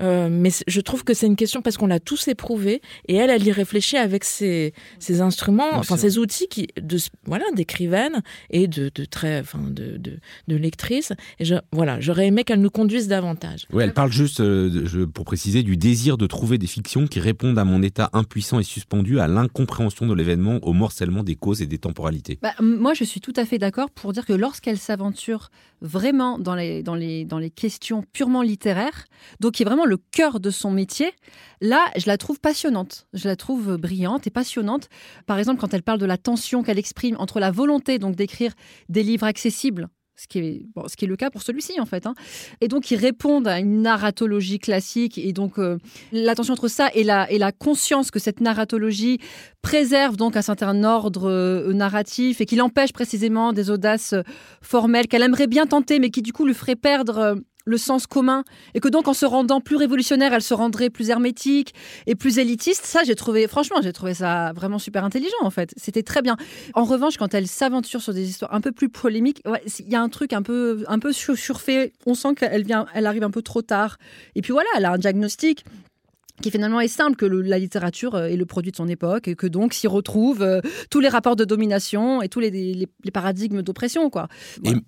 Euh, mais je trouve que c'est une question parce qu'on l'a tous éprouvé et elle, elle y réfléchit avec ses, ses instruments, enfin ses outils qui, de, voilà, d'écrivaine et de, de très, enfin, de, de, de lectrice. Et je, voilà, j'aurais aimé qu'elle nous conduise davantage. Oui, elle parle juste, euh, pour préciser, du désir de trouver des fictions qui répondent à mon état impuissant et suspendu à l'incompréhension de l'événement, au morcellement des causes et des temporalités. Bah, moi, je suis tout à fait d'accord pour dire que lorsqu'elle s'aventure vraiment dans les, dans, les, dans les questions purement littéraires, donc qui est vraiment le cœur de son métier, là, je la trouve passionnante. Je la trouve brillante et passionnante. Par exemple, quand elle parle de la tension qu'elle exprime entre la volonté donc d'écrire des livres accessibles ce qui est, ce qui est le cas pour celui-ci en fait. Hein. Et donc ils répondent à une narratologie classique et donc euh, l'attention entre ça et la, et la conscience que cette narratologie préserve donc un certain ordre euh, narratif et qu'il empêche précisément des audaces euh, formelles qu'elle aimerait bien tenter mais qui du coup lui ferait perdre le sens commun et que donc en se rendant plus révolutionnaire, elle se rendrait plus hermétique et plus élitiste. Ça, j'ai trouvé, franchement, j'ai trouvé ça vraiment super intelligent en fait. C'était très bien. En revanche, quand elle s'aventure sur des histoires un peu plus polémiques, il y a un truc un peu, un peu surfait. On sent qu'elle vient, elle arrive un peu trop tard. Et puis voilà, elle a un diagnostic qui finalement est simple, que la littérature euh, est le produit de son époque et que donc s'y retrouvent euh, tous les rapports de domination et tous les, les, paradigmes d'oppression. quoi.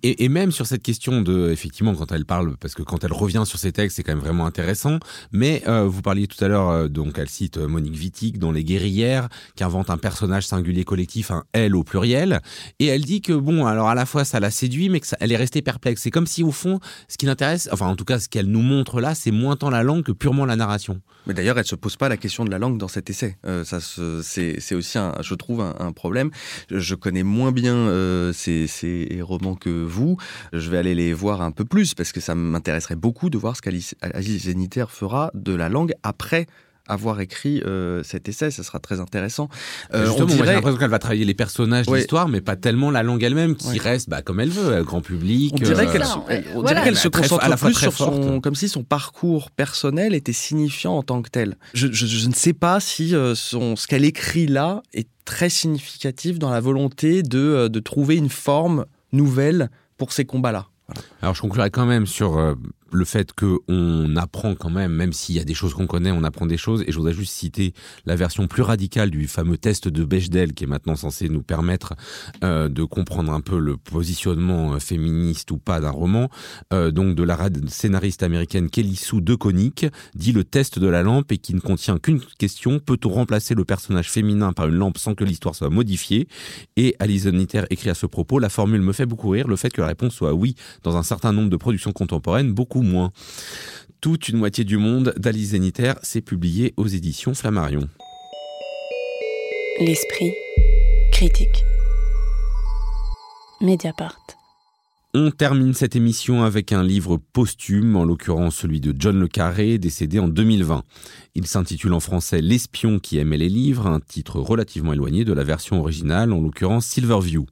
Et, même sur cette question de, effectivement, quand elle parle, parce que quand elle revient sur ces textes, c'est quand même vraiment intéressant, mais euh, vous parliez tout à l'heure, donc elle cite Monique Wittig dans Les Guerrières, qui invente un personnage singulier collectif, un elle au pluriel, et elle dit que, bon, alors à la fois ça la séduit, mais qu'elle est restée perplexe. C'est comme si au fond, ce qui l'intéresse, enfin en tout cas ce qu'elle nous montre là, c'est moins tant la langue que purement la narration. Mais d'ailleurs, elle se pose pas la question de la langue dans cet essai. Euh, ça, c'est aussi, un, je trouve, un, problème. Je connais moins bien euh, ces, ces, romans que vous. Je vais aller les voir un peu plus parce que ça m'intéresserait beaucoup de voir ce qu'Alice Zéniter fera de la langue après avoir écrit euh, cet essai, ça sera très intéressant. Euh, Justement, j'ai l'impression qu'elle va travailler les personnages de l'histoire, mais pas tellement la langue elle-même, qui reste bah, comme elle veut, grand public. On dirait qu'elle se, concentre à la fois plus sur son, comme si son parcours personnel était signifiant en tant que tel. Je, je, ne sais pas si euh, son, ce qu'elle écrit là est très significatif dans la volonté de, euh, de trouver une forme nouvelle pour ces combats-là. Alors je conclurai quand même sur euh, le fait qu'on apprend quand même, même s'il y a des choses qu'on connaît, on apprend des choses. Et je voudrais juste citer la version plus radicale du fameux test de Bechdel, qui est maintenant censé nous permettre euh, de comprendre un peu le positionnement euh, féministe ou pas d'un roman. Euh, donc de la scénariste américaine Kelly Sue DeConnick, dit le test de la lampe et qui ne contient qu'une question peut-on remplacer le personnage féminin par une lampe sans que l'histoire soit modifiée? Et Alison Nitter écrit à ce propos la formule me fait beaucoup rire, le fait que la réponse soit oui dans un certain nombre de productions contemporaines, beaucoup moins. Toute une moitié du monde d'Alice Zénitaire s'est publié aux éditions Flammarion. L'esprit critique. Mediapart. On termine cette émission avec un livre posthume, en l'occurrence celui de John Le Carré, décédé en 2020. Il s'intitule en français L'espion qui aimait les livres, un titre relativement éloigné de la version originale, en l'occurrence Silverview.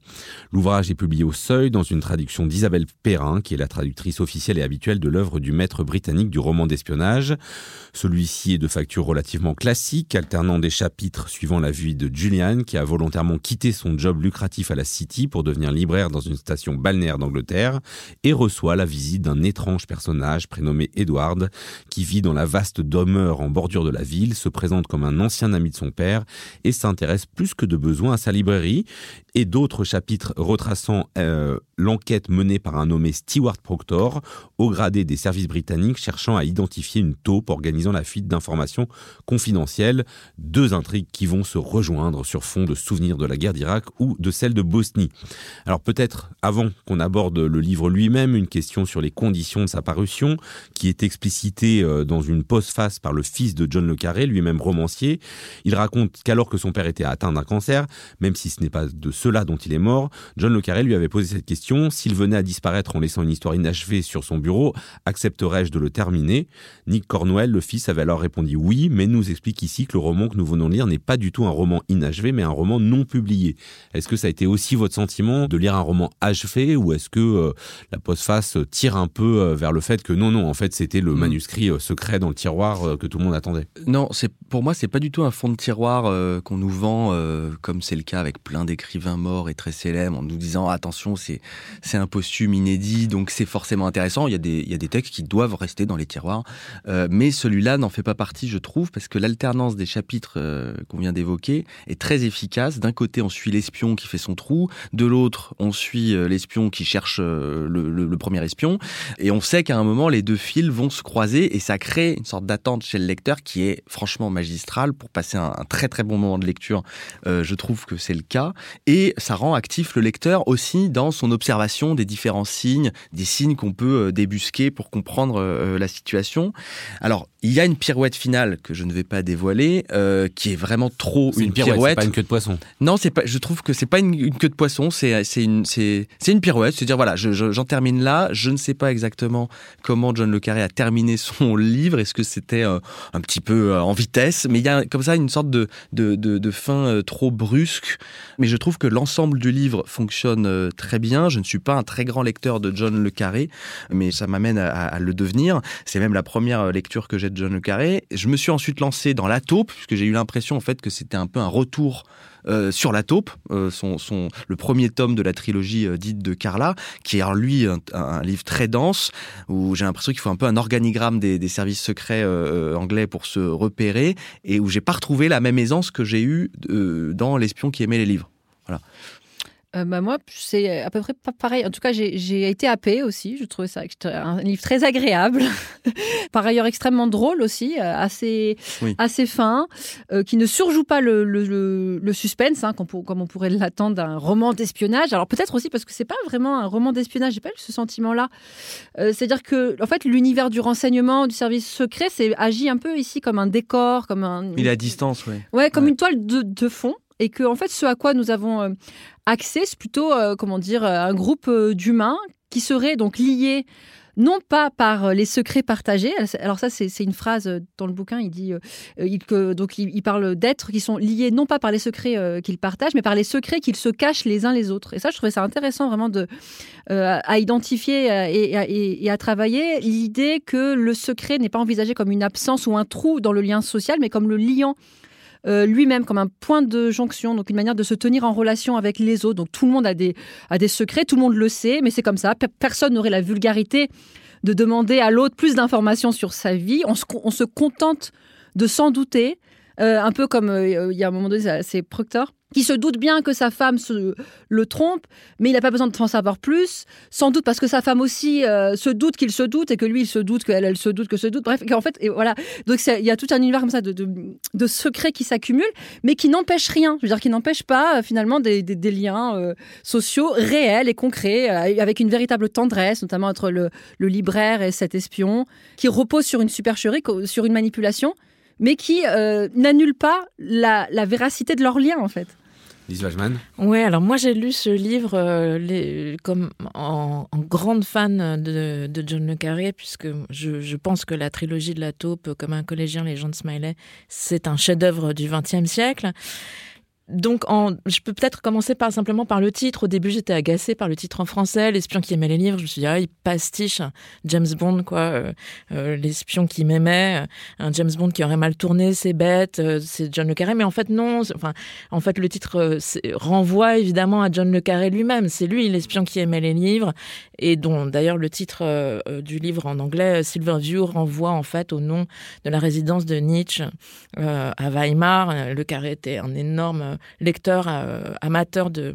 L'ouvrage est publié au Seuil dans une traduction d'Isabelle Perrin, qui est la traductrice officielle et habituelle de l'œuvre du maître britannique du roman d'espionnage. Celui-ci est de facture relativement classique, alternant des chapitres suivant la vie de Julian, qui a volontairement quitté son job lucratif à la City pour devenir libraire dans une station balnéaire d'Angleterre, et reçoit la visite d'un étrange personnage prénommé Edward, qui vit dans la vaste demeure en bordure de la ville, se présente comme un ancien ami de son père et s'intéresse plus que de besoin à sa librairie et d'autres chapitres retraçant euh, l'enquête menée par un nommé Stewart Proctor, au gradé des services britanniques cherchant à identifier une taupe organisant la fuite d'informations confidentielles, deux intrigues qui vont se rejoindre sur fond de souvenirs de la guerre d'Irak ou de celle de Bosnie. Alors peut-être, avant qu'on aborde le livre lui-même, une question sur les conditions de sa parution, qui est explicitée euh, dans une postface par le fils de John Le Carré, lui-même romancier. Il raconte qu'alors que son père était atteint d'un cancer, même si ce n'est pas de cela dont il est mort, John Le Carré lui avait posé cette question, s'il venait à disparaître en laissant une histoire inachevée sur son bureau, accepterais-je de le terminer? Nick Cornwell, le fils, avait alors répondu oui, mais nous explique ici que le roman que nous venons de lire n'est pas du tout un roman inachevé, mais un roman non publié. Est-ce que ça a été aussi votre sentiment de lire un roman achevé, ou est-ce que euh, la postface tire un peu euh, vers le fait que non, non, en fait c'était le mm. manuscrit euh, secret dans le tiroir que tout le monde attendait Non, c'est pour moi c'est pas du tout un fond de tiroir qu'on nous vend, comme c'est le cas avec plein d'écrivains morts et très célèbres, en nous disant attention c'est c'est un posthume inédit, donc c'est forcément intéressant. Il y, a des, il y a des textes qui doivent rester dans les tiroirs, euh, mais celui-là n'en fait pas partie, je trouve, parce que l'alternance des chapitres qu'on vient d'évoquer est très efficace. D'un côté, on suit l'espion qui fait son trou, de l'autre, on suit l'espion qui cherche le, le, premier espion, et on sait qu'à un moment, les deux fils vont se croiser, et ça crée une sorte d'attente chez le lecteur qui est franchement magistrale pour passer un, un très très bon moment de lecture. je trouve que c'est le cas, et ça rend actif le lecteur aussi dans son observation des différents signes, des signes qu'on peut euh, débusquer pour comprendre euh, la situation. Alors, il y a une pirouette finale que je ne vais pas dévoiler, euh, qui est vraiment trop une, pirouette. C'est pas une queue de poisson. Non, c'est pas. Je trouve que c'est pas une, queue de poisson. C'est c'est une c'est une pirouette. C'est dire voilà voilà, j'en termine là. Je ne sais pas exactement comment John le Carré a terminé son livre. Est-ce que c'était un petit peu en vitesse? Mais il y a comme ça une sorte de, de, de fin trop brusque. Mais je trouve que l'ensemble du livre fonctionne très bien. Je ne suis pas un très grand lecteur de John le Carré, mais ça m'amène à, le devenir. C'est même la première lecture que j'ai de John le Carré. Je me suis ensuite lancé dans La taupe, puisque j'ai eu l'impression en fait que c'était un peu un retour euh, sur la taupe, euh, son, le premier tome de la trilogie euh, dite de Carla, qui est en lui un, livre très dense, où j'ai l'impression qu'il faut un peu un organigramme des, des services secrets anglais pour se repérer, et où j'ai pas retrouvé la même aisance que j'ai eue dans L'espion qui aimait les livres. Voilà. Euh, bah, moi, c'est à peu près pas pareil. En tout cas, j'ai été happée aussi. Je trouvais ça un livre très agréable. Par ailleurs, extrêmement drôle aussi, euh, assez, assez fin, euh, qui ne surjoue pas le, le, suspense, hein, comme, comme, on pourrait l'attendre d'un roman d'espionnage. Alors peut-être aussi parce que c'est pas vraiment un roman d'espionnage. J'ai pas eu ce sentiment-là. C'est-à-dire que, en fait, l'univers du renseignement, du service secret, c'est agit un peu ici comme un décor, comme un. Il est à distance, oui. Ouais, comme une toile de, de fond et que en fait ce à quoi nous avons euh, accès c'est plutôt euh, comment dire euh, un groupe d'humains qui seraient donc liés non pas par les secrets partagés. Alors ça, c'est une phrase dans le bouquin. Il dit donc il, parle d'êtres qui sont liés non pas par les secrets qu'ils partagent, mais par les secrets qu'ils se cachent les uns les autres. Et ça, je trouvais ça intéressant vraiment de à identifier et, et à travailler l'idée que le secret n'est pas envisagé comme une absence ou un trou dans le lien social, mais comme le liant euh, lui-même comme un point de jonction, donc une manière de se tenir en relation avec les autres. Donc tout le monde a des, secrets, tout le monde le sait, mais c'est comme ça. Personne n'aurait la vulgarité de demander à l'autre plus d'informations sur sa vie. On se, on se contente de s'en douter, euh, un peu comme euh, il y a un moment donné, c'est Proctor qui se doute bien que sa femme se, le trompe, mais il n'a pas besoin de s'en savoir plus, sans doute parce que sa femme aussi euh, se doute qu'il se doute et que lui il se doute qu'elle elle se doute que se doute. Bref, en fait, et voilà. Donc il y a tout un univers comme ça de, de, secrets qui s'accumulent, mais qui n'empêchent rien. Je veux dire, qui n'empêchent pas euh, finalement des, liens euh, sociaux réels et concrets, avec une véritable tendresse, notamment entre le, le libraire et cet espion, qui repose sur une supercherie, sur une manipulation mais qui n'annule pas la, la, véracité de leur lien en fait. Lise Oui, alors moi j'ai lu ce livre euh, comme en, grande fan de, John Le Carré, puisque je, je, pense que la trilogie de la taupe, comme un collégien, les gens de Smiley, c'est un chef-d'œuvre du XXe siècle donc, je peux peut-être commencer par simplement par le titre. Au début, j'étais agacée par le titre en français, l'espion qui aimait les livres. Je me suis dit, ah, il pastiche James Bond, quoi, euh, euh, l'espion qui m'aimait, un James Bond qui aurait mal tourné, c'est bête, euh, c'est John le Carré. Mais en fait, non. En fait, le titre renvoie évidemment à John le Carré lui-même. C'est lui l'espion qui aimait les livres, et dont d'ailleurs le titre du livre en anglais, Silverview, renvoie en fait au nom de la résidence de Nietzsche à Weimar. Le Carré était un énorme lecteur euh, amateur de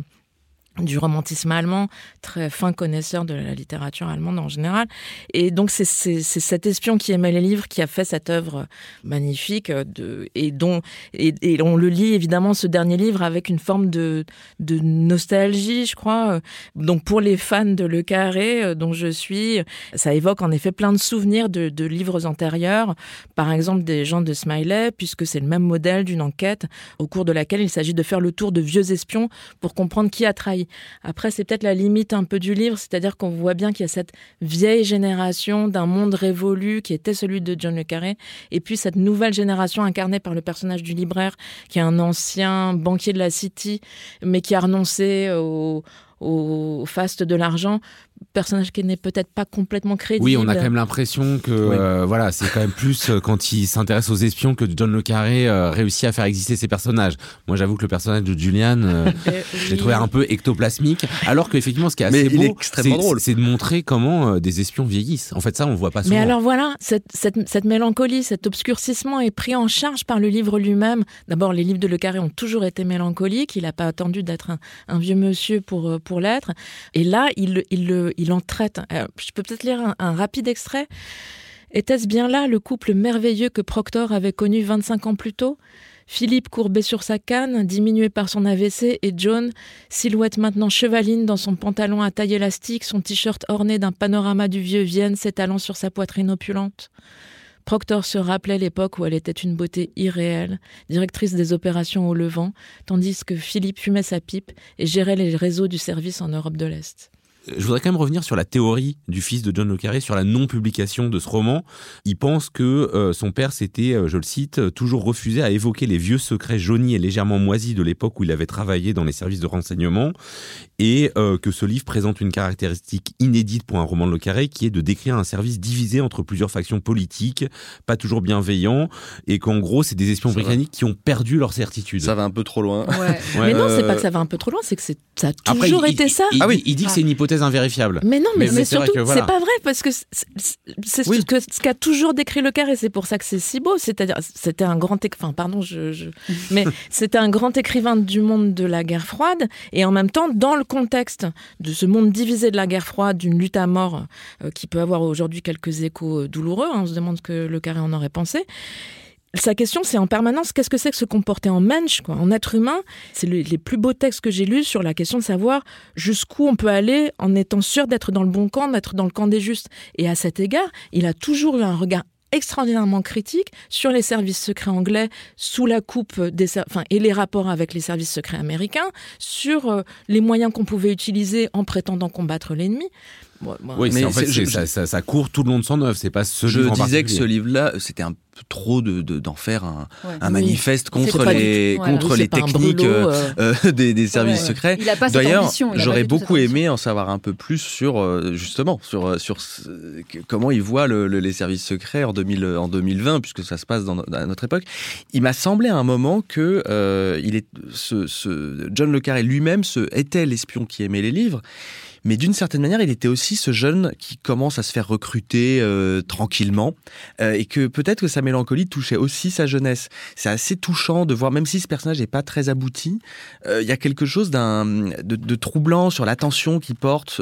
du romantisme allemand, très fin connaisseur de la littérature allemande en général. Et donc c'est cet espion qui aimait les livres qui a fait cette œuvre magnifique de, et dont et, on le lit évidemment ce dernier livre avec une forme de, de nostalgie, je crois. Donc pour les fans de Le Carré, euh, dont je suis, ça évoque en effet plein de souvenirs de, de livres antérieurs, par exemple des gens de Smiley, puisque c'est le même modèle d'une enquête au cours de laquelle il s'agit de faire le tour de vieux espions pour comprendre qui a trahi. Après, c'est peut-être la limite un peu du livre, c'est-à-dire qu'on voit bien qu'il y a cette vieille génération d'un monde révolu qui était celui de John le Carré, et puis cette nouvelle génération incarnée par le personnage du libraire, qui est un ancien banquier de la City, mais qui a renoncé au, au faste de l'argent personnage qui n'est peut-être pas complètement crédible. Oui, on a quand même l'impression que euh, voilà, c'est quand même plus euh, quand il s'intéresse aux espions que John le Carré euh, réussit à faire exister ses personnages. Moi, j'avoue que le personnage de Julian, je l'ai trouvé un peu ectoplasmique, alors qu'effectivement, ce qui est assez beau, c'est de montrer comment des espions vieillissent. En fait, ça, on voit pas souvent. Mais alors voilà, cette, cette, cette mélancolie, cet obscurcissement est pris en charge par le livre lui-même. D'abord, les livres de Le Carré ont toujours été mélancoliques. Il n'a pas attendu d'être un, un, vieux monsieur pour, pour l'être. Et là, il, il le il en traite. Euh, je peux peut-être lire un, rapide extrait. Était-ce bien là le couple merveilleux que Proctor avait connu 25 ans plus tôt? Philippe courbé sur sa canne, diminué par son AVC, et John, silhouette maintenant chevaline dans son pantalon à taille élastique, son t-shirt orné d'un panorama du vieux Vienne s'étalant sur sa poitrine opulente. Proctor se rappelait l'époque où elle était une beauté irréelle, directrice des opérations au Levant, tandis que Philippe fumait sa pipe et gérait les réseaux du service en Europe de l'Est. Je voudrais quand même revenir sur la théorie du fils de John le Carré, sur la non-publication de ce roman. Il pense que euh, son père s'était, euh, je le cite, toujours refusé à évoquer les vieux secrets jaunis et légèrement moisis de l'époque où il avait travaillé dans les services de renseignement, et euh, que ce livre présente une caractéristique inédite pour un roman de le Carré, qui est de décrire un service divisé entre plusieurs factions politiques, pas toujours bienveillants, et qu'en gros, c'est des espions Ça va. britanniques qui ont perdu leur certitude. Ça va un peu trop loin. Ouais. Mais non, c'est Euh, pas que ça va un peu trop loin, c'est que c'est- ça a Après, toujours il- été il- ça. Il, Ah oui. il dit que c'est une hypothèse invérifiable. Mais non, mais, Mais- mais c'est surtout, voilà. c'est pas vrai parce que c'est- Oui. ce que ce qu'a toujours décrit le Carré, c'est pour ça que c'est si beau. C'est-à-dire, c'était un grand, enfin, pardon, je, je- mais c'était un grand écrivain du monde de la guerre froide et en même temps, dans le contexte de ce monde divisé de la guerre froide, d'une lutte à mort euh, qui peut avoir aujourd'hui quelques échos euh, douloureux. hein, on se demande ce que le Carré en aurait pensé. Sa question, c'est en permanence, qu'est-ce que c'est que se comporter en mensch, quoi, en être humain? C'est le- les plus beaux textes que j'ai lus sur la question de savoir jusqu'où on peut aller en étant sûr d'être dans le bon camp, d'être dans le camp des justes. Et à cet égard, il a toujours eu un regard extraordinairement critique sur les services secrets anglais sous la coupe des enfin et les rapports avec les services secrets américains sur euh, les moyens qu'on pouvait utiliser en prétendant combattre l'ennemi. Moi, Oui, Mais en fait, je- ça, ça- ça court tout le long de son œuvre. C'est pas ce Je livre en disais que ce livre-là, c'était un peu trop de de- d'en faire un, Ouais. un manifeste contre les contre les techniques brûlot, euh, euh, euh, des, des services Ouais. secrets. D'ailleurs, j'aurais beaucoup aimé en savoir un peu plus sur euh, justement sur euh, sur ce- que- comment il voit le- le- les services secrets en 2000 en 2020 puisque ça se passe dans, à notre époque. Il m'a semblé à un moment que euh, il est ce, ce John le Carré lui-même était l'espion qui aimait les livres. Mais d'une certaine manière, il était aussi ce jeune qui commence à se faire recruter euh, tranquillement euh, et que peut-être que sa mélancolie touchait aussi sa jeunesse. C'est assez touchant de voir, même si ce personnage n'est pas très abouti, euh, il y a quelque chose de, troublant sur l'attention qu'il porte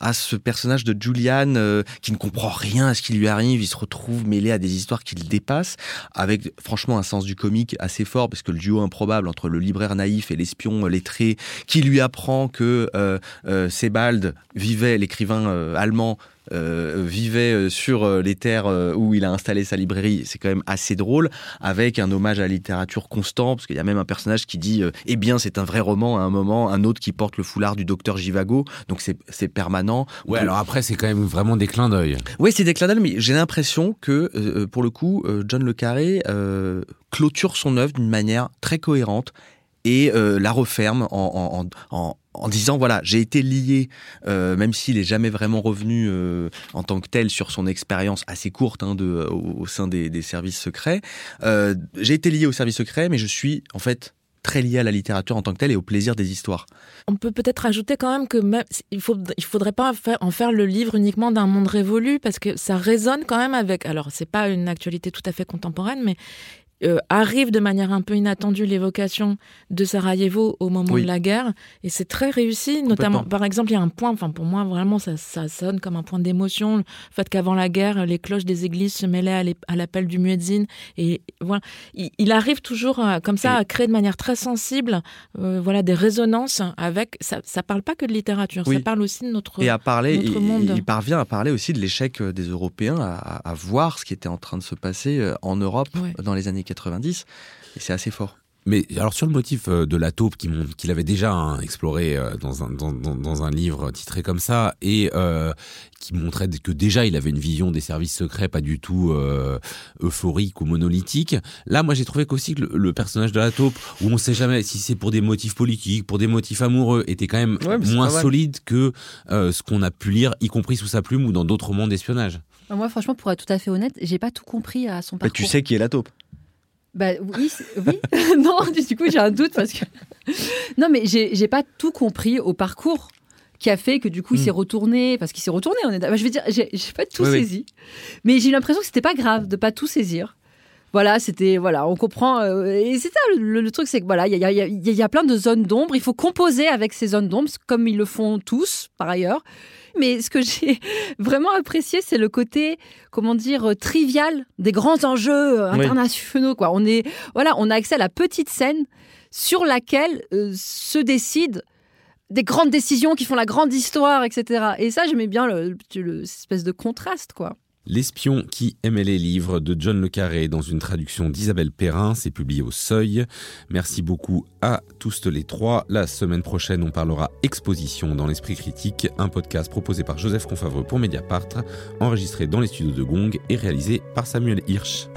à ce personnage de Julian qui ne comprend rien à ce qui lui arrive. Il se retrouve mêlé à des histoires qui le dépassent, avec franchement un sens du comique assez fort parce que le duo improbable entre le libraire naïf et l'espion lettré qui lui apprend que euh, Vivait, l'écrivain euh, allemand, euh, vivait euh, sur les terres où il a installé sa librairie. C'est quand même assez drôle, avec un hommage à la littérature constant, parce qu'il y a même un personnage qui dit euh, Eh bien, c'est un vrai roman à un moment, un autre qui porte le foulard du docteur Givago, donc c'est c'est permanent. Ouais, Donc, alors après, c'est quand même vraiment des clins d'œil. oui, c'est des clins d'œil, mais j'ai l'impression que, euh, pour le coup, John Le Carré clôture son œuvre d'une manière très cohérente et euh, la referme en, disant voilà, j'ai été lié, euh, même s'il est jamais vraiment revenu euh, en tant que tel sur son expérience assez courte hein, au, sein des, services secrets, j'ai été lié aux services secrets, mais je suis en fait très lié à la littérature en tant que telle et au plaisir des histoires. On peut peut-être ajouter quand même que même, faut, il faudrait pas en faire le livre uniquement d'un monde révolu parce que ça résonne quand même avec. Alors c'est pas une actualité tout à fait contemporaine, mais euh, arrive de manière un peu inattendue l'évocation de Sarajevo au moment Oui. de la guerre et c'est très réussi. Notamment, par exemple, il y a un point. Enfin pour moi vraiment ça, ça sonne comme un point d'émotion. Le fait qu'avant la guerre, les cloches des églises se mêlaient à l'appel du muezzin et voilà. Il, il arrive toujours à- comme ça Et- à créer de manière très sensible euh, voilà des résonances avec ça ça parle pas que de littérature Oui. ça parle aussi de notre Et à parler, notre monde. il parvient à parler aussi de l'échec euh, des Européens, à, voir ce qui était en train de se passer euh, en Europe Ouais. dans les années 90. Et c'est assez fort. Mais alors sur le motif euh, de la taupe qu'il avait déjà hein, exploré euh, dans, un, dans, dans- dans un livre titré comme ça et euh, qui montrait que déjà il avait une vision des services secrets pas du tout euh, euphorique ou monolithique. Là, moi j'ai trouvé qu'aussi le, le personnage de la taupe, où on sait jamais si c'est pour des motifs politiques, pour des motifs amoureux, était quand même Ouais, mais moins solide que euh, ce qu'on a pu lire, y compris sous sa plume ou dans d'autres romans d'espionnage. Moi, franchement, pour être tout à fait honnête, j'ai pas tout compris à son Mais parcours. tu sais qui est la taupe Bah oui, oui. non, du coup, j'ai un doute parce que. non, mais j'ai pas tout compris au parcours qui a fait que du coup, il Mm. s'est retourné. Parce qu'il s'est retourné, on est. d'accord. Bah, je veux dire, j'ai pas tout Oui, oui. saisi. Mais j'ai eu l'impression que c'était pas grave de pas tout saisir. Voilà, c'était. Voilà, on comprend. euh, et c'est ça, le, le truc, c'est que voilà, il y a, y a- y a plein de zones d'ombre. Il faut composer avec ces zones d'ombre, comme ils le font tous, par ailleurs. Mais ce que j'ai vraiment apprécié, c'est le côté, comment dire, euh, trivial des grands enjeux euh, Oui. internationaux. Quoi. On est, voilà, on a accès à la petite scène sur laquelle euh, se décident des grandes décisions qui font la grande histoire, etc. Et ça, j'aimais bien le, le- de contraste, quoi. L'espion qui aimait les livres de John Le Carré dans une traduction d'Isabelle Perrin, c'est publié au Seuil. Merci beaucoup à tous les trois. La semaine prochaine, on parlera exposition dans l'esprit critique, un podcast proposé par Joseph Confavreux pour Mediapart, enregistré dans les studios de Gong et réalisé par Samuel Hirsch.